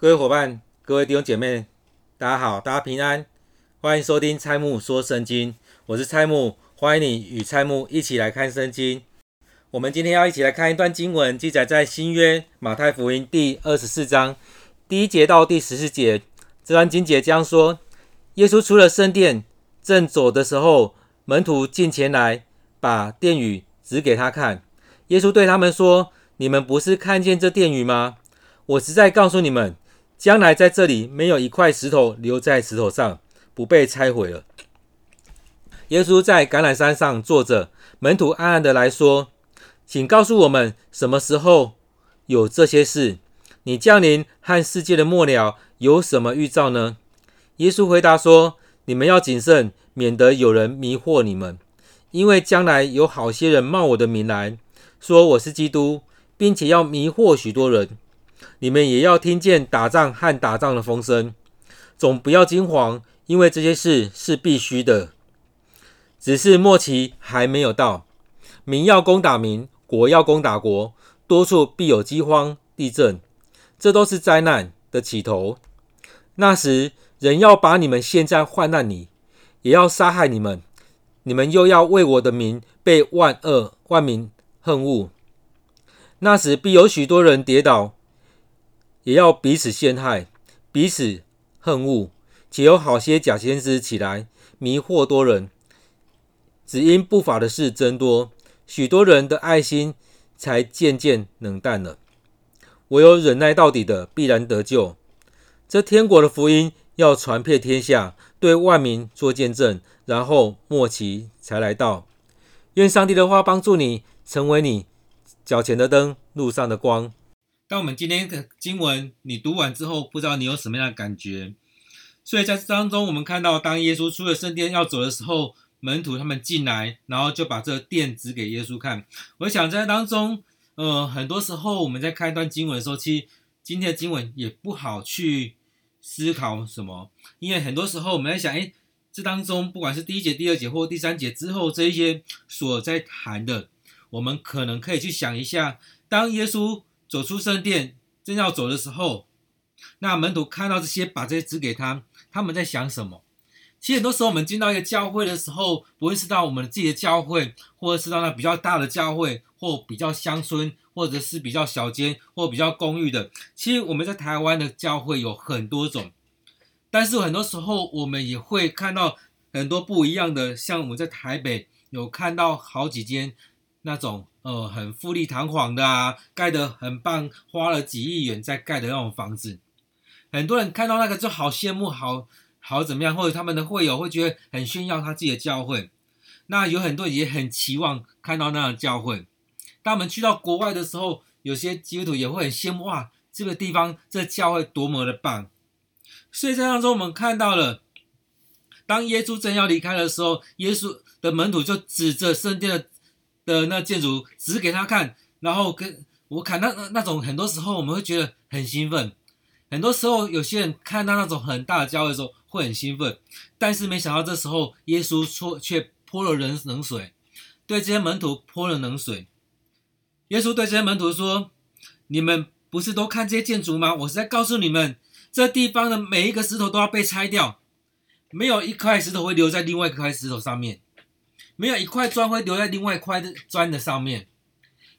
各位伙伴、各位弟兄姐妹，大家好，大家平安，欢迎收听蔡木说圣经，我是蔡木，欢迎你与蔡木一起来看圣经。我们今天要一起来看一段经文，记载在新约马太福音第二十四章第一节到第十四节。这段经节将说：耶稣出了圣殿，正走的时候，门徒进前来，把殿宇指给他看。耶稣对他们说：“你们不是看见这殿宇吗？我实在告诉你们。”将来在这里没有一块石头留在石头上，不被拆毁了。耶稣在橄榄山上坐着，门徒暗暗的来说：“请告诉我们什么时候有这些事？你降临和世界的末了有什么预兆呢？”耶稣回答说：“你们要谨慎，免得有人迷惑你们，因为将来有好些人冒我的名来说我是基督，并且要迷惑许多人。”你们也要听见打仗和打仗的风声，总不要惊慌，因为这些事是必须的。只是末期还没有到，民要攻打民，国要攻打国，多处必有饥荒、地震，这都是灾难的起头。那时，人要把你们陷在患难里，也要杀害你们，你们又要为我的名被万恶万民恨恶。那时，必有许多人跌倒。也要彼此陷害，彼此恨恶，且有好些假先知起来迷惑多人。只因不法的事增多，许多人的爱心才渐渐冷淡了。唯有忍耐到底的，必然得救。这天国的福音要传遍天下，对万民做见证，然后末期才来到。愿上帝的话帮助你，成为你脚前的灯，路上的光。当我们今天的经文你读完之后，不知道你有什么样的感觉？所以在这当中，我们看到，当耶稣出了圣殿要走的时候，门徒他们进来，然后就把这个殿指给耶稣看。我想在当中，呃，很多时候我们在看一段经文的时候，其实今天的经文也不好去思考什么，因为很多时候我们在想，诶，这当中不管是第一节、第二节或第三节之后这一些所在谈的，我们可能可以去想一下，当耶稣。走出圣殿，正要走的时候，那门徒看到这些，把这些指给他，他们在想什么？其实很多时候，我们进到一个教会的时候，不会是到我们自己的教会，或者是到那比较大的教会，或比较乡村，或者是比较小间，或比较公寓的。其实我们在台湾的教会有很多种，但是很多时候我们也会看到很多不一样的，像我们在台北有看到好几间那种。呃，很富丽堂皇的啊，盖得很棒，花了几亿元在盖的那种房子，很多人看到那个就好羡慕，好好怎么样，或者他们的会友会觉得很炫耀他自己的教会。那有很多人也很期望看到那样的教会。当我们去到国外的时候，有些基督徒也会很羡慕，哇，这个地方这教会多么的棒。所以在当中我们看到了，当耶稣正要离开的时候，耶稣的门徒就指着圣殿的。的那建筑指给他看，然后跟我看那那那种，很多时候我们会觉得很兴奋。很多时候有些人看到那种很大的教会的时候会很兴奋，但是没想到这时候耶稣却却泼了人冷水，对这些门徒泼了冷水。耶稣对这些门徒说：“你们不是都看这些建筑吗？我是在告诉你们，这地方的每一个石头都要被拆掉，没有一块石头会留在另外一块石头上面。”没有一块砖会留在另外一块砖的上面，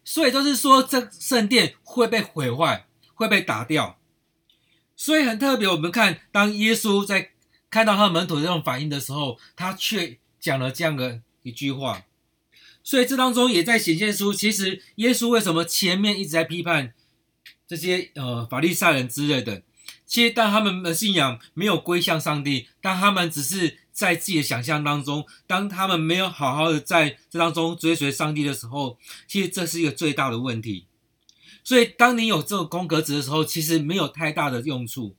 所以就是说，这圣殿会被毁坏，会被打掉。所以很特别，我们看当耶稣在看到他的门徒这种反应的时候，他却讲了这样的一句话。所以这当中也在显现出，其实耶稣为什么前面一直在批判这些呃法利赛人之类的。其实当他们的信仰没有归向上帝，当他们只是。在自己的想象当中，当他们没有好好的在这当中追随上帝的时候，其实这是一个最大的问题。所以，当你有这个空格子的时候，其实没有太大的用处。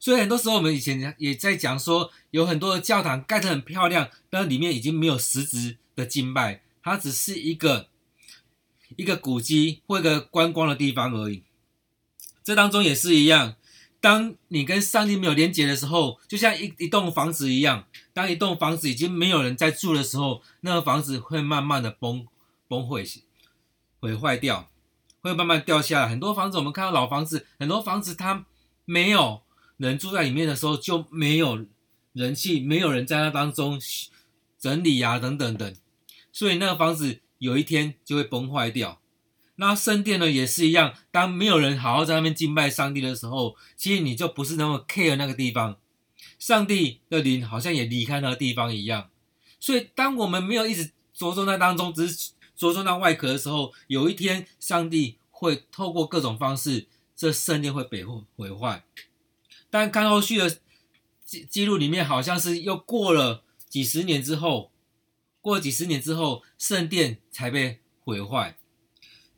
所以，很多时候我们以前也在讲说，有很多的教堂盖得很漂亮，但里面已经没有实质的敬拜，它只是一个一个古迹或一个观光的地方而已。这当中也是一样。当你跟上帝没有连接的时候，就像一一栋房子一样，当一栋房子已经没有人在住的时候，那个房子会慢慢的崩崩溃、毁坏掉，会慢慢掉下来。很多房子我们看到老房子，很多房子它没有人住在里面的时候，就没有人气，没有人在那当中整理啊等等等，所以那个房子有一天就会崩坏掉。那圣殿呢也是一样，当没有人好好在那边敬拜上帝的时候，其实你就不是那么 care 那个地方，上帝的灵好像也离开那个地方一样。所以当我们没有一直着重在当中，只是着重在外壳的时候，有一天上帝会透过各种方式，这圣殿会被毁毁坏。但看后续的记记录里面，好像是又过了几十年之后，过了几十年之后，圣殿才被毁坏。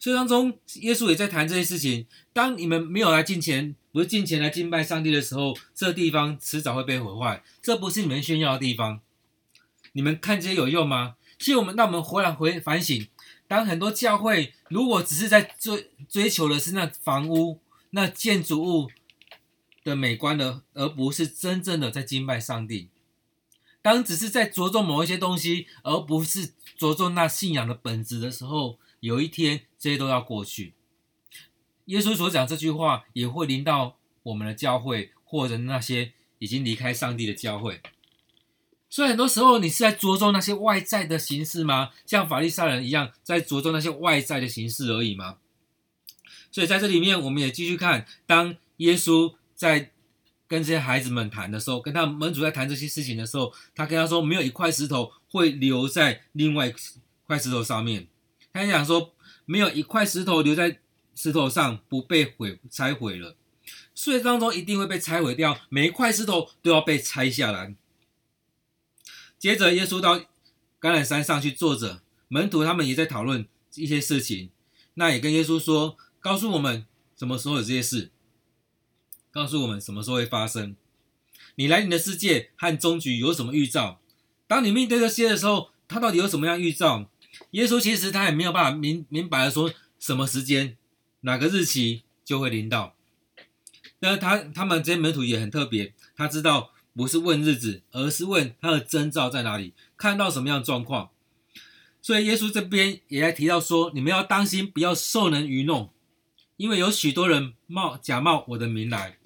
所以当中，耶稣也在谈这些事情。当你们没有来敬虔，不是敬虔来敬拜上帝的时候，这地方迟早会被毁坏。这不是你们炫耀的地方。你们看这些有用吗？其实我们，让我们回来回反省。当很多教会如果只是在追追求的是那房屋、那建筑物的美观的，而不是真正的在敬拜上帝。当只是在着重某一些东西，而不是着重那信仰的本质的时候。有一天，这些都要过去。耶稣所讲这句话，也会临到我们的教会，或者那些已经离开上帝的教会。所以很多时候，你是在着重那些外在的形式吗？像法利赛人一样，在着重那些外在的形式而已吗？所以在这里面，我们也继续看，当耶稣在跟这些孩子们谈的时候，跟他门主在谈这些事情的时候，他跟他说，没有一块石头会留在另外一块石头上面。他讲说，没有一块石头留在石头上不被毁拆毁了，所以当中一定会被拆毁掉，每一块石头都要被拆下来。接着，耶稣到橄榄山上去坐着，门徒他们也在讨论一些事情，那也跟耶稣说，告诉我们什么时候有这些事，告诉我们什么时候会发生。你来临的世界和终局有什么预兆？当你面对这些的时候，他到底有什么样预兆？耶稣其实他也没有办法明明白的说什么时间哪个日期就会临到，那他他们这些门徒也很特别，他知道不是问日子，而是问他的征兆在哪里，看到什么样的状况。所以耶稣这边也在提到说，你们要当心，不要受人愚弄，因为有许多人冒假冒我的名来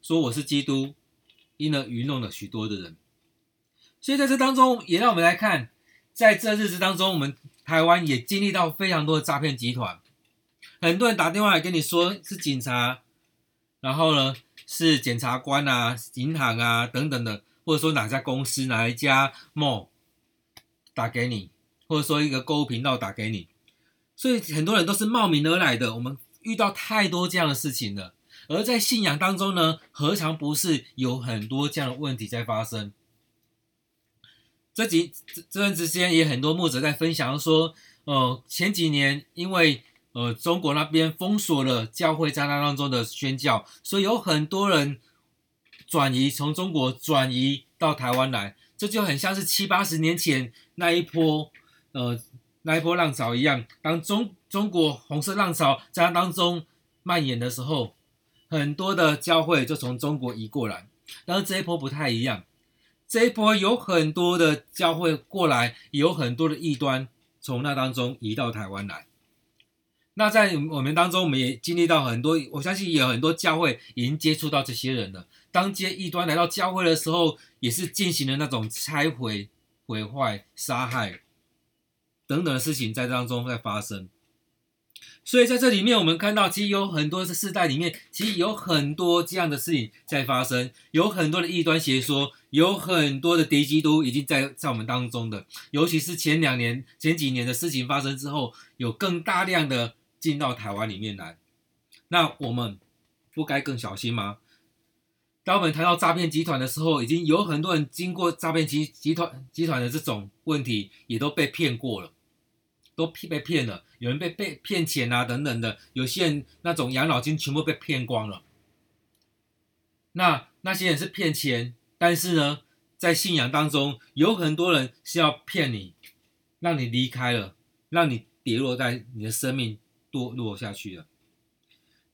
说我是基督，因而愚弄了许多的人。所以在这当中，也让我们来看。在这日子当中，我们台湾也经历到非常多的诈骗集团，很多人打电话来跟你说是警察，然后呢是检察官啊、银行啊等等的，或者说哪家公司、哪一家 mall 打给你，或者说一个购物频道打给你，所以很多人都是冒名而来的。我们遇到太多这样的事情了，而在信仰当中呢，何尝不是有很多这样的问题在发生？这几这段时间也很多牧者在分享说，呃，前几年因为呃中国那边封锁了教会在那当中的宣教，所以有很多人转移从中国转移到台湾来，这就很像是七八十年前那一波呃那一波浪潮一样，当中中国红色浪潮在那当中蔓延的时候，很多的教会就从中国移过来，但是这一波不太一样。这一波有很多的教会过来，有很多的异端从那当中移到台湾来。那在我们当中，我们也经历到很多，我相信有很多教会已经接触到这些人了。当这些异端来到教会的时候，也是进行了那种拆毁、毁坏、杀害等等的事情在当中在发生。所以在这里面，我们看到，其实有很多的世代里面，其实有很多这样的事情在发生，有很多的异端邪说，有很多的敌基督已经在在我们当中的。尤其是前两年、前几年的事情发生之后，有更大量的进到台湾里面来。那我们不该更小心吗？当我们谈到诈骗集团的时候，已经有很多人经过诈骗集集团集团的这种问题，也都被骗过了。都被被骗了，有人被被骗钱啊，等等的，有些人那种养老金全部被骗光了。那那些人是骗钱，但是呢，在信仰当中，有很多人是要骗你，让你离开了，让你跌落在你的生命堕落下去了。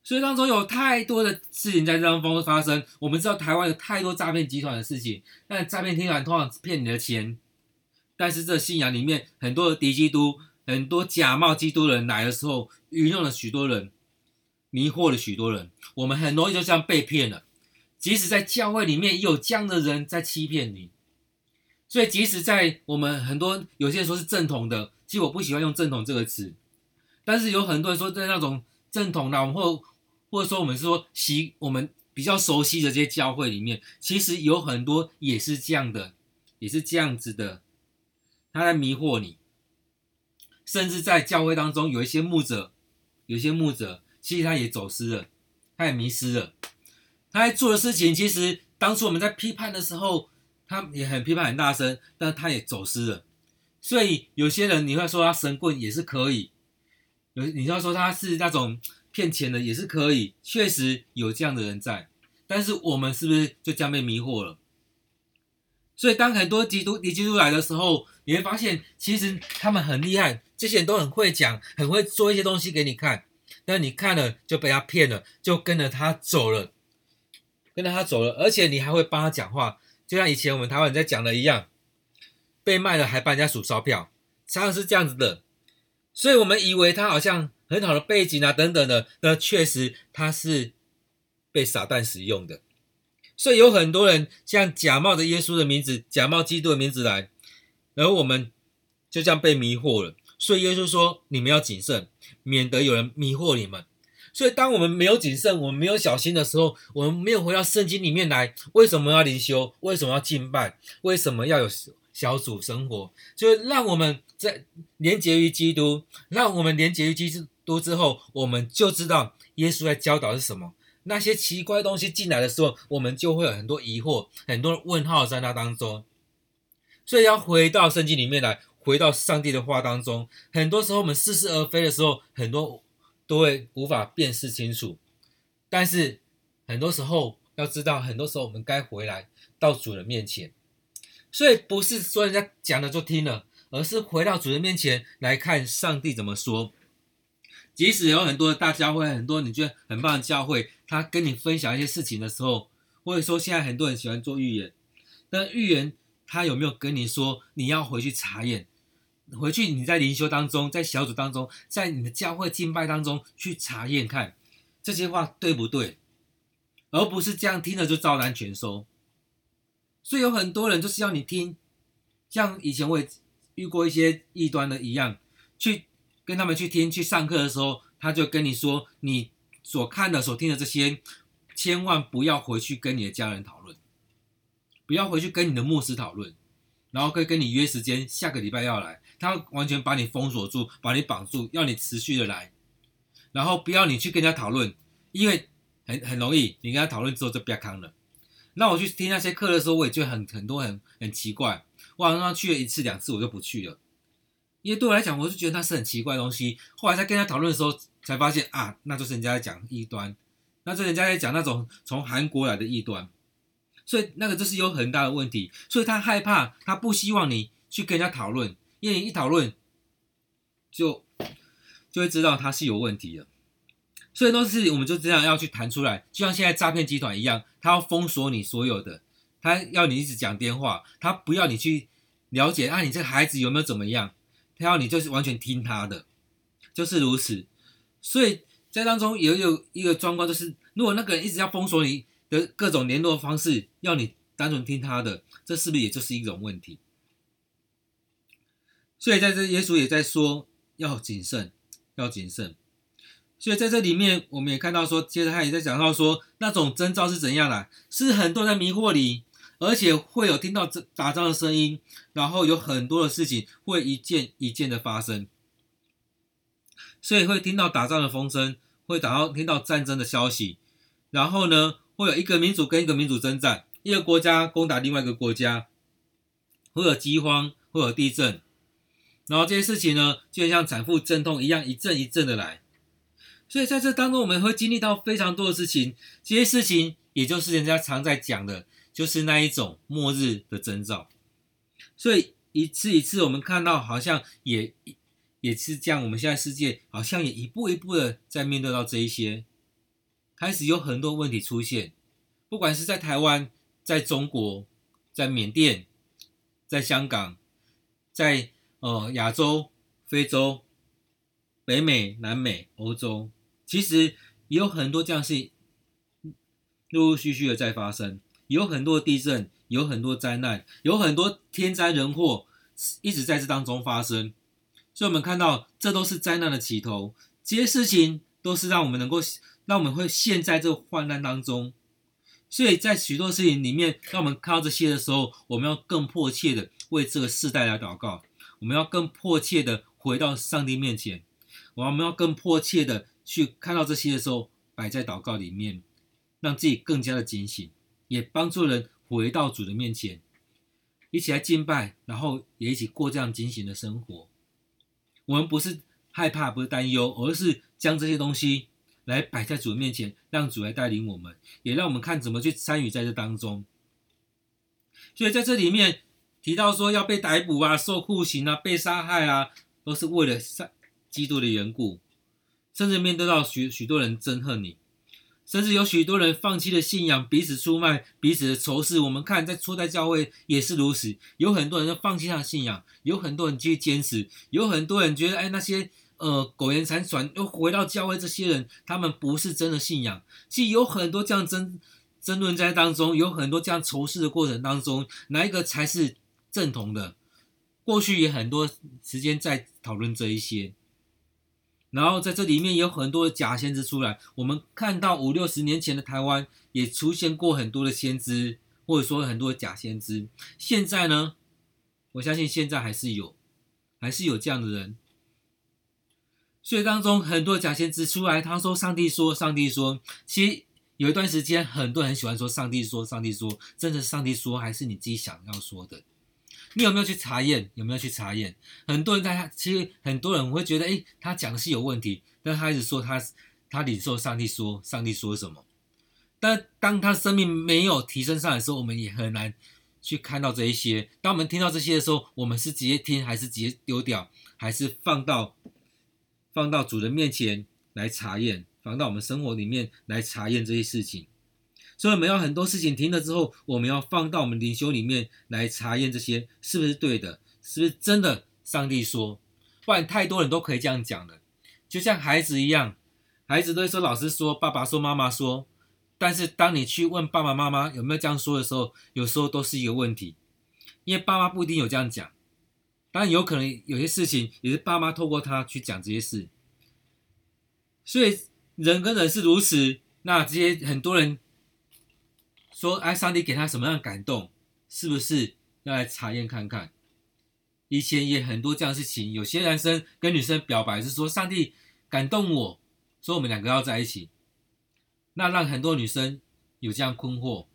所以当中有太多的事情在这当中发生。我们知道台湾有太多诈骗集团的事情，但诈骗集团通常骗你的钱，但是这信仰里面很多的敌基督。很多假冒基督人来的时候，愚弄了许多人，迷惑了许多人。我们很容易就这样被骗了。即使在教会里面也有这样的人在欺骗你。所以，即使在我们很多有些人说是正统的，其实我不喜欢用正统这个词，但是有很多人说在那种正统的，或或者说我们说习我们比较熟悉的这些教会里面，其实有很多也是这样的，也是这样子的，他在迷惑你。甚至在教会当中，有一些牧者，有些牧者，其实他也走失了，他也迷失了，他在做的事情，其实当初我们在批判的时候。他也很批判很大声，但他也走失了。所以有些人你会说他神棍也是可以，有你要说他是那种骗钱的也是可以，确实有这样的人在。但是我们是不是就这样被迷惑了？所以当很多基督敌基督来的时候，你会发现其实他们很厉害，这些人都很会讲，很会做一些东西给你看，但你看了就被他骗了，就跟着他走了，跟着他走了，而且你还会帮他讲话。就像以前我们台湾人在讲的一样，被卖了还帮人家数钞票，常常是这样子的。所以我们以为他好像很好的背景啊等等的，那确实他是被撒旦使用的。所以有很多人像假冒的耶稣的名字、假冒基督的名字来，然后我们就这样被迷惑了。所以耶稣说：“你们要谨慎，免得有人迷惑你们。”所以，当我们没有谨慎，我们没有小心的时候，我们没有回到圣经里面来。为什么要灵修？为什么要敬拜？为什么要有小组生活？就是让我们在连结于基督，让我们连结于基督之后，我们就知道耶稣在教导是什么。那些奇怪东西进来的时候，我们就会有很多疑惑，很多问号在那当中。所以，要回到圣经里面来，回到上帝的话当中。很多时候，我们似是而非的时候，很多。都会无法辨识清楚，但是很多时候要知道，很多时候我们该回来到主人面前，所以不是说人家讲了就听了，而是回到主人面前来看上帝怎么说。即使有很多的大教会，很多你觉得很棒的教会，他跟你分享一些事情的时候，或者说现在很多人喜欢做预言，但预言他有没有跟你说你要回去查验？回去你在灵修当中，在小组当中，在你的教会敬拜当中去查验看这些话对不对，而不是这样听了就照单全收。所以有很多人就是要你听，像以前我也遇过一些异端的一样，去跟他们去听去上课的时候，他就跟你说，你所看的、所听的这些，千万不要回去跟你的家人讨论，不要回去跟你的牧师讨论，然后可以跟你约时间，下个礼拜要来。他完全把你封锁住，把你绑住，要你持续的来，然后不要你去跟人家讨论，因为很很容易，你跟他讨论之后就不要康了。那我去听那些课的时候，我也觉得很很多很很奇怪，我好像去了一次两次，我就不去了，因为对我来讲，我就觉得那是很奇怪的东西。后来在跟他讨论的时候，才发现啊，那就是人家在讲异端，那就是人家在讲那种从韩国来的异端，所以那个就是有很大的问题，所以他害怕，他不希望你去跟人家讨论。因为一讨论，就就会知道他是有问题的，所以都是我们就这样要去谈出来，就像现在诈骗集团一样，他要封锁你所有的，他要你一直讲电话，他不要你去了解啊，你这个孩子有没有怎么样，他要你就是完全听他的，就是如此。所以在当中也有一个状况，就是如果那个人一直要封锁你的各种联络方式，要你单纯听他的，这是不是也就是一种问题？所以在这，耶稣也在说要谨慎，要谨慎。所以在这里面，我们也看到说，接着他也在讲到说，那种征兆是怎样的？是很多人在迷惑你，而且会有听到这打仗的声音，然后有很多的事情会一件一件的发生。所以会听到打仗的风声，会打到听到战争的消息，然后呢，会有一个民族跟一个民族征战，一个国家攻打另外一个国家，会有饥荒，会有地震。然后这些事情呢，就像产妇阵痛一样，一阵一阵的来。所以在这当中，我们会经历到非常多的事情。这些事情，也就是人家常在讲的，就是那一种末日的征兆。所以一次一次，我们看到好像也也是这样。我们现在世界好像也一步一步的在面对到这一些，开始有很多问题出现。不管是在台湾、在中国、在缅甸、在香港、在。呃，亚洲、非洲、北美、南美、欧洲，其实也有很多这样事。陆陆续续的在发生，有很多地震，有很多灾难，有很多天灾人祸一直在这当中发生。所以，我们看到这都是灾难的起头，这些事情都是让我们能够让我们会陷在这患难当中。所以在许多事情里面，当我们看到这些的时候，我们要更迫切的为这个世代来祷告，我们要更迫切的回到上帝面前，我们要更迫切的去看到这些的时候，摆在祷告里面，让自己更加的警醒，也帮助人回到主的面前，一起来敬拜，然后也一起过这样警醒的生活。我们不是害怕，不是担忧，而是将这些东西。来摆在主的面前，让主来带领我们，也让我们看怎么去参与在这当中。所以在这里面提到说要被逮捕啊、受酷刑啊、被杀害啊，都是为了杀基督的缘故。甚至面对到许许多人憎恨你，甚至有许多人放弃了信仰，彼此出卖、彼此的仇视。我们看在初代教会也是如此，有很多人都放弃他的信仰，有很多人继续坚持，有很多人觉得哎那些。呃，苟延残喘又回到教会，这些人他们不是真的信仰。其实有很多这样争争论在当中，有很多这样仇视的过程当中，哪一个才是正统的？过去也很多时间在讨论这一些。然后在这里面有很多假先知出来，我们看到五六十年前的台湾也出现过很多的先知，或者说很多假先知。现在呢，我相信现在还是有，还是有这样的人。所以当中很多假先知出来，他说：“上帝说，上帝说。”其实有一段时间，很多人很喜欢说“上帝说，上帝说”，真的是上帝说，还是你自己想要说的？你有没有去查验？有没有去查验？很多人在他，其实很多人会觉得，诶，他讲的是有问题，但他一直说他他领受上帝说，上帝说什么？但当他生命没有提升上来的时候，我们也很难去看到这一些。当我们听到这些的时候，我们是直接听，还是直接丢掉，还是放到？放到主人面前来查验，放到我们生活里面来查验这些事情。所以我们要很多事情停了之后，我们要放到我们灵修里面来查验这些是不是对的，是不是真的？上帝说，不然太多人都可以这样讲的，就像孩子一样，孩子都会说老师说，爸爸说，妈妈说。但是当你去问爸爸妈妈有没有这样说的时候，有时候都是一个问题，因为爸妈不一定有这样讲。当然有可能有些事情也是爸妈透过他去讲这些事，所以人跟人是如此。那这些很多人说，哎，上帝给他什么样的感动，是不是要来查验看看？以前也很多这样事情，有些男生跟女生表白是说，上帝感动我，说我们两个要在一起，那让很多女生有这样困惑。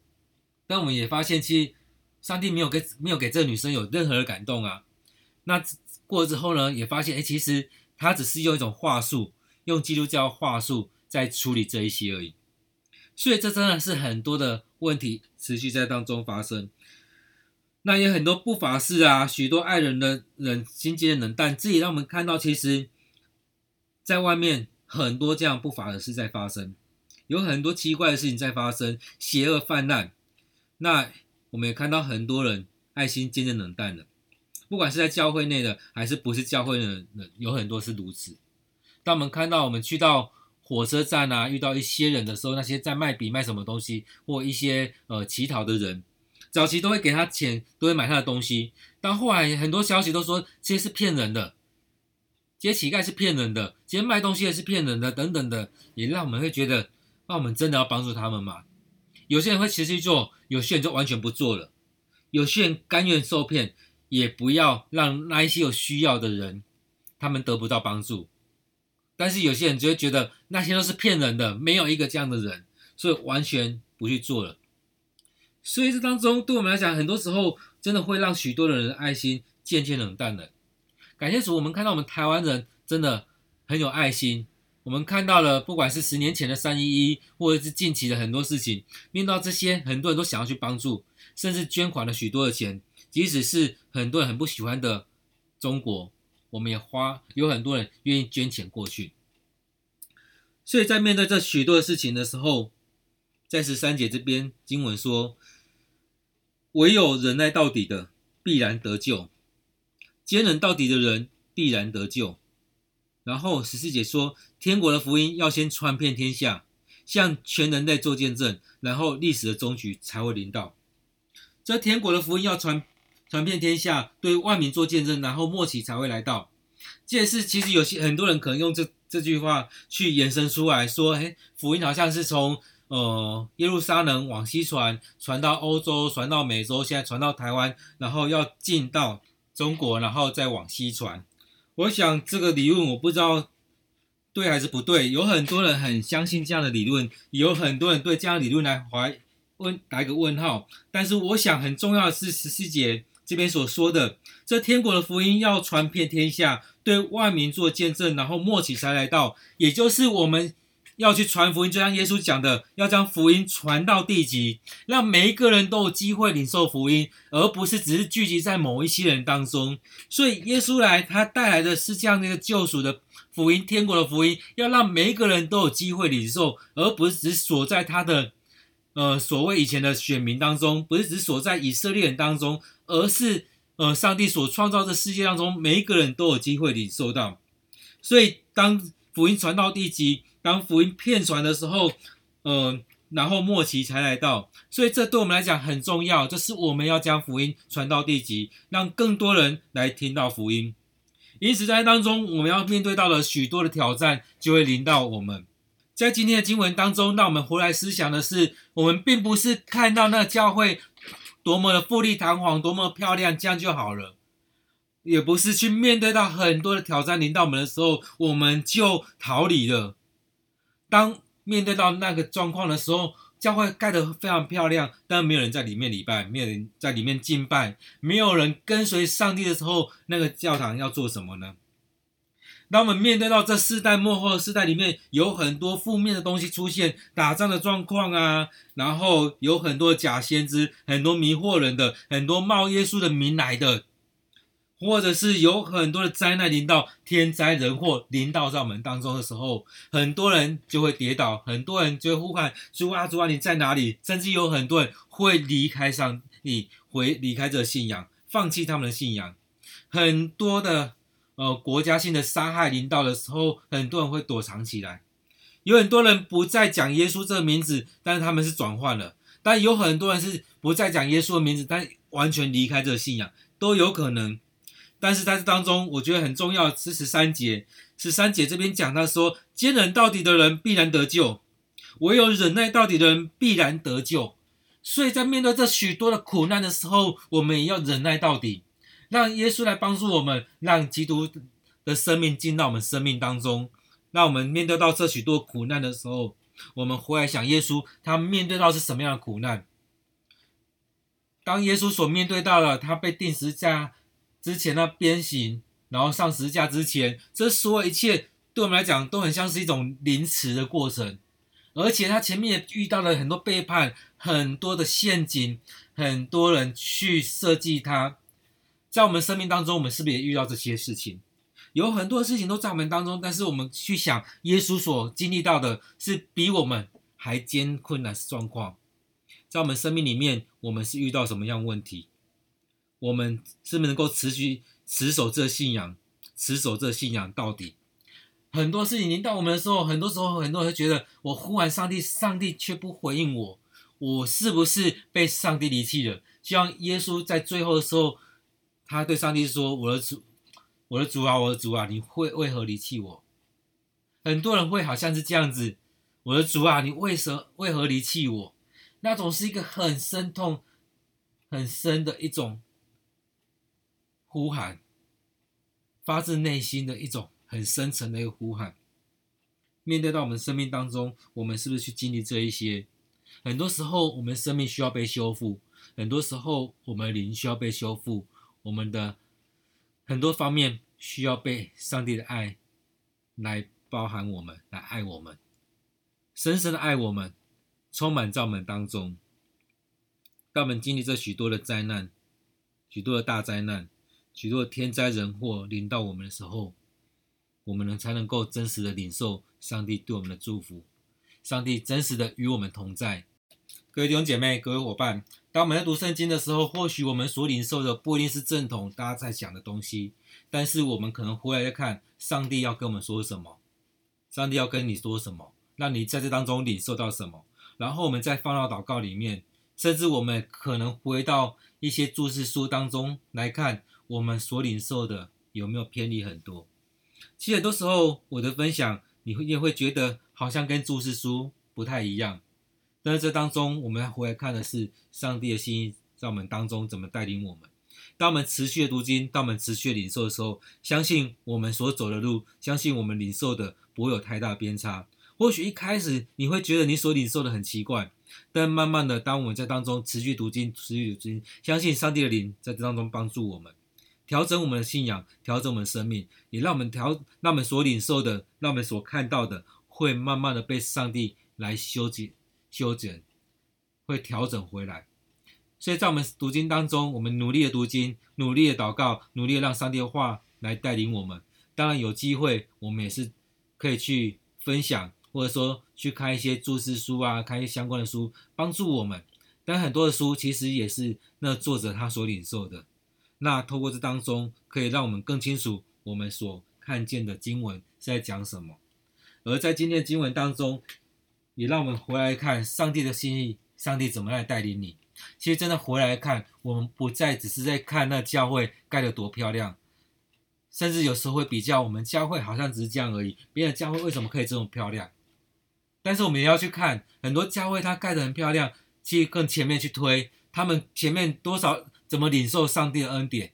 但我们也发现，其实上帝没有给没有给这个女生有任何的感动啊。那过之后呢，也发现，哎，其实他只是用一种话术，用基督教话术在处理这一些而已。所以这真的是很多的问题持续在当中发生。那也很多不法事啊，许多爱人的人心坚的冷淡，这也让我们看到，其实在外面很多这样不法的事在发生，有很多奇怪的事情在发生，邪恶泛滥。那我们也看到很多人爱心渐渐冷淡了。不管是在教会内的，还是不是教会的人，有很多是如此。当我们看到我们去到火车站啊，遇到一些人的时候，那些在卖笔卖什么东西，或一些呃乞讨的人，早期都会给他钱，都会买他的东西。但后来很多消息都说这些是骗人的，这些乞丐是骗人的，这些卖东西也是骗人的，等等的，也让我们会觉得，那我们真的要帮助他们吗？有些人会持续做，有些人就完全不做了，有些人甘愿受骗。也不要让那一些有需要的人，他们得不到帮助。但是有些人就会觉得那些都是骗人的，没有一个这样的人，所以完全不去做了。所以这当中对我们来讲，很多时候真的会让许多的人爱心渐渐冷淡了。感谢主，我们看到我们台湾人真的很有爱心。我们看到了，不管是十年前的三一一，或者是近期的很多事情，面到这些，很多人都想要去帮助，甚至捐款了许多的钱。即使是很多人很不喜欢的中国，我们也花有很多人愿意捐钱过去。所以在面对这许多的事情的时候，在十三节这边经文说：“唯有忍耐到底的，必然得救；坚忍到底的人，必然得救。”然后十四节说：“天国的福音要先传遍天下，向全人类做见证，然后历史的终局才会临到。这天国的福音要传传遍天下，对万民做见证，然后末期才会来到。这也是其实有些很多人可能用这这句话去延伸出来说，哎，福音好像是从呃耶路撒冷往西传，传到欧洲，传到美洲，现在传到台湾，然后要进到中国，然后再往西传。我想这个理论我不知道对还是不对，有很多人很相信这样的理论，有很多人对这样理论来怀问打一个问号。但是我想很重要的是十四节。这边所说的，这天国的福音要传遍天下，对万民做见证，然后末期才来到，也就是我们要去传福音，就像耶稣讲的，要将福音传到地极，让每一个人都有机会领受福音，而不是只是聚集在某一些人当中。所以耶稣来，他带来的是这样的一个救赎的福音，天国的福音，要让每一个人都有机会领受，而不是只锁在他的。呃，所谓以前的选民当中，不是只锁在以色列人当中，而是呃，上帝所创造的世界当中，每一个人都有机会领受到。所以，当福音传到地极，当福音遍传的时候，呃，然后末期才来到。所以，这对我们来讲很重要，就是我们要将福音传到地极，让更多人来听到福音。因此，在当中，我们要面对到了许多的挑战，就会临到我们。在今天的经文当中，让我们回来思想的是，我们并不是看到那教会多么的富丽堂皇、多么漂亮，这样就好了；也不是去面对到很多的挑战临到我们的时候，我们就逃离了。当面对到那个状况的时候，教会盖得非常漂亮，但没有人在里面礼拜，没有人在里面敬拜，没有人跟随上帝的时候，那个教堂要做什么呢？当我们面对到这世代末后的世代里面，有很多负面的东西出现，打仗的状况啊，然后有很多假先知，很多迷惑人的，很多冒耶稣的名来的，或者是有很多的灾难临到，天灾人祸临到在我们当中的时候，很多人就会跌倒，很多人就会呼喊主啊主啊，你在哪里？甚至有很多人会离开上帝，回离开这信仰，放弃他们的信仰，很多的。呃，国家性的杀害临到的时候，很多人会躲藏起来。有很多人不再讲耶稣这个名字，但是他们是转换了。但有很多人是不再讲耶稣的名字，但完全离开这个信仰都有可能。但是在这当中，我觉得很重要是十三节，十三节这边讲他说：坚忍到底的人必然得救，唯有忍耐到底的人必然得救。所以在面对这许多的苦难的时候，我们也要忍耐到底。让耶稣来帮助我们，让基督的生命进到我们生命当中。让我们面对到这许多苦难的时候，我们回来想耶稣，他面对到是什么样的苦难？当耶稣所面对到了他被钉十字架之前，那鞭刑，然后上十字架之前，这所有一切对我们来讲都很像是一种凌迟的过程。而且他前面也遇到了很多背叛，很多的陷阱，很多人去设计他。在我们生命当中，我们是不是也遇到这些事情？有很多事情都在我们当中，但是我们去想，耶稣所经历到的是比我们还艰困的状况。在我们生命里面，我们是遇到什么样问题？我们是不是能够持续持守这信仰，持守这信仰到底？很多事情临到我们的时候，很多时候很多人会觉得，我呼唤上帝，上帝却不回应我，我是不是被上帝离弃了？希望耶稣在最后的时候。他对上帝说：“我的主，我的主啊，我的主啊，你会为何离弃我？”很多人会好像是这样子：“我的主啊，你为何为何离弃我？”那种是一个很深痛、很深的一种呼喊，发自内心的一种很深沉的一个呼喊。面对到我们生命当中，我们是不是去经历这一些？很多时候，我们生命需要被修复；很多时候，我们灵需要被修复。我们的很多方面需要被上帝的爱来包含我们，来爱我们，深深的爱我们，充满在我们当中。当我们经历这许多的灾难、许多的大灾难、许多的天灾人祸临到我们的时候，我们能才能够真实的领受上帝对我们的祝福，上帝真实的与我们同在。各位弟兄姐妹、各位伙伴，当我们在读圣经的时候，或许我们所领受的不一定是正统大家在讲的东西，但是我们可能回来再看上帝要跟我们说什么，上帝要跟你说什么，让你在这当中领受到什么，然后我们再放到祷告里面，甚至我们可能回到一些注释书当中来看，我们所领受的有没有偏离很多。其实很多时候我的分享，你会也会觉得好像跟注释书不太一样，但是这当中我们回来看的是上帝的心意在我们当中怎么带领我们。当我们持续的读经，当我们持续的领受的时候，相信我们所走的路，相信我们领受的不会有太大偏差。或许一开始你会觉得你所领受的很奇怪，但慢慢的，当我们在当中持续读经、持续读经，相信上帝的灵在这当中帮助我们，调整我们的信仰，调整我们的生命，也让我们调，让我们所领受的，让我们所看到的，会慢慢的被上帝来修剪、修剪，会调整回来。所以在我们读经当中，我们努力的读经，努力的祷告，努力的让上帝的话来带领我们。当然有机会，我们也是可以去分享，或者说去看一些注释书啊，看一些相关的书，帮助我们。但很多的书其实也是那作者他所领受的。那透过这当中，可以让我们更清楚我们所看见的经文是在讲什么。而在今天的经文当中，也让我们回来看上帝的心意，上帝怎么来带领你。其实真的回来看，我们不再只是在看那教会盖得多漂亮，甚至有时候会比较我们教会好像只是这样而已，别的教会为什么可以这么漂亮？但是我们也要去看很多教会它盖得很漂亮，去更前面去推，他们前面多少怎么领受上帝的恩典？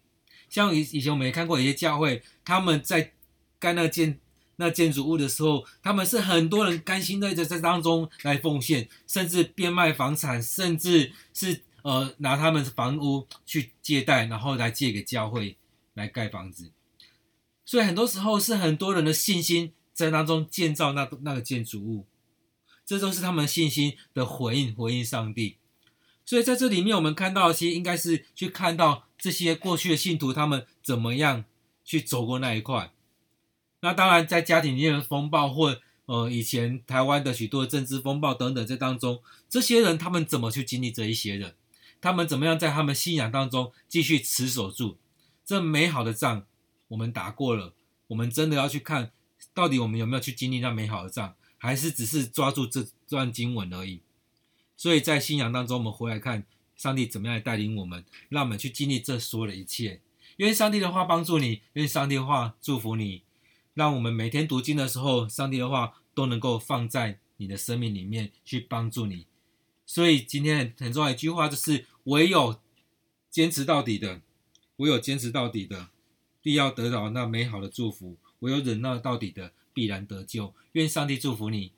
像以以前我们也看过一些教会，他们在盖那建。那建筑物的时候，他们是很多人甘心在这当中来奉献，甚至变卖房产，甚至是呃拿他们房屋去借贷，然后来借给教会来盖房子。所以很多时候是很多人的信心在当中建造那那个建筑物，这都是他们信心的回应，回应上帝。所以在这里面，我们看到其实应该是去看到这些过去的信徒他们怎么样去走过那一块。那当然，在家庭里面的风暴，或呃以前台湾的许多政治风暴等等，这当中，这些人他们怎么去经历这一些人？他们怎么样在他们信仰当中继续持守住这美好的仗？我们打过了，我们真的要去看到底我们有没有去经历那美好的仗，还是只是抓住这段经文而已？所以在信仰当中，我们回来看上帝怎么样来带领我们，让我们去经历这所有的一切。愿上帝的话帮助你，愿上帝的话祝福你。让我们每天读经的时候，上帝的话都能够放在你的生命里面去帮助你。所以今天很重要一句话就是：唯有坚持到底的，唯有坚持到底的，必要得到那美好的祝福；唯有忍耐到底的，必然得救。愿上帝祝福你。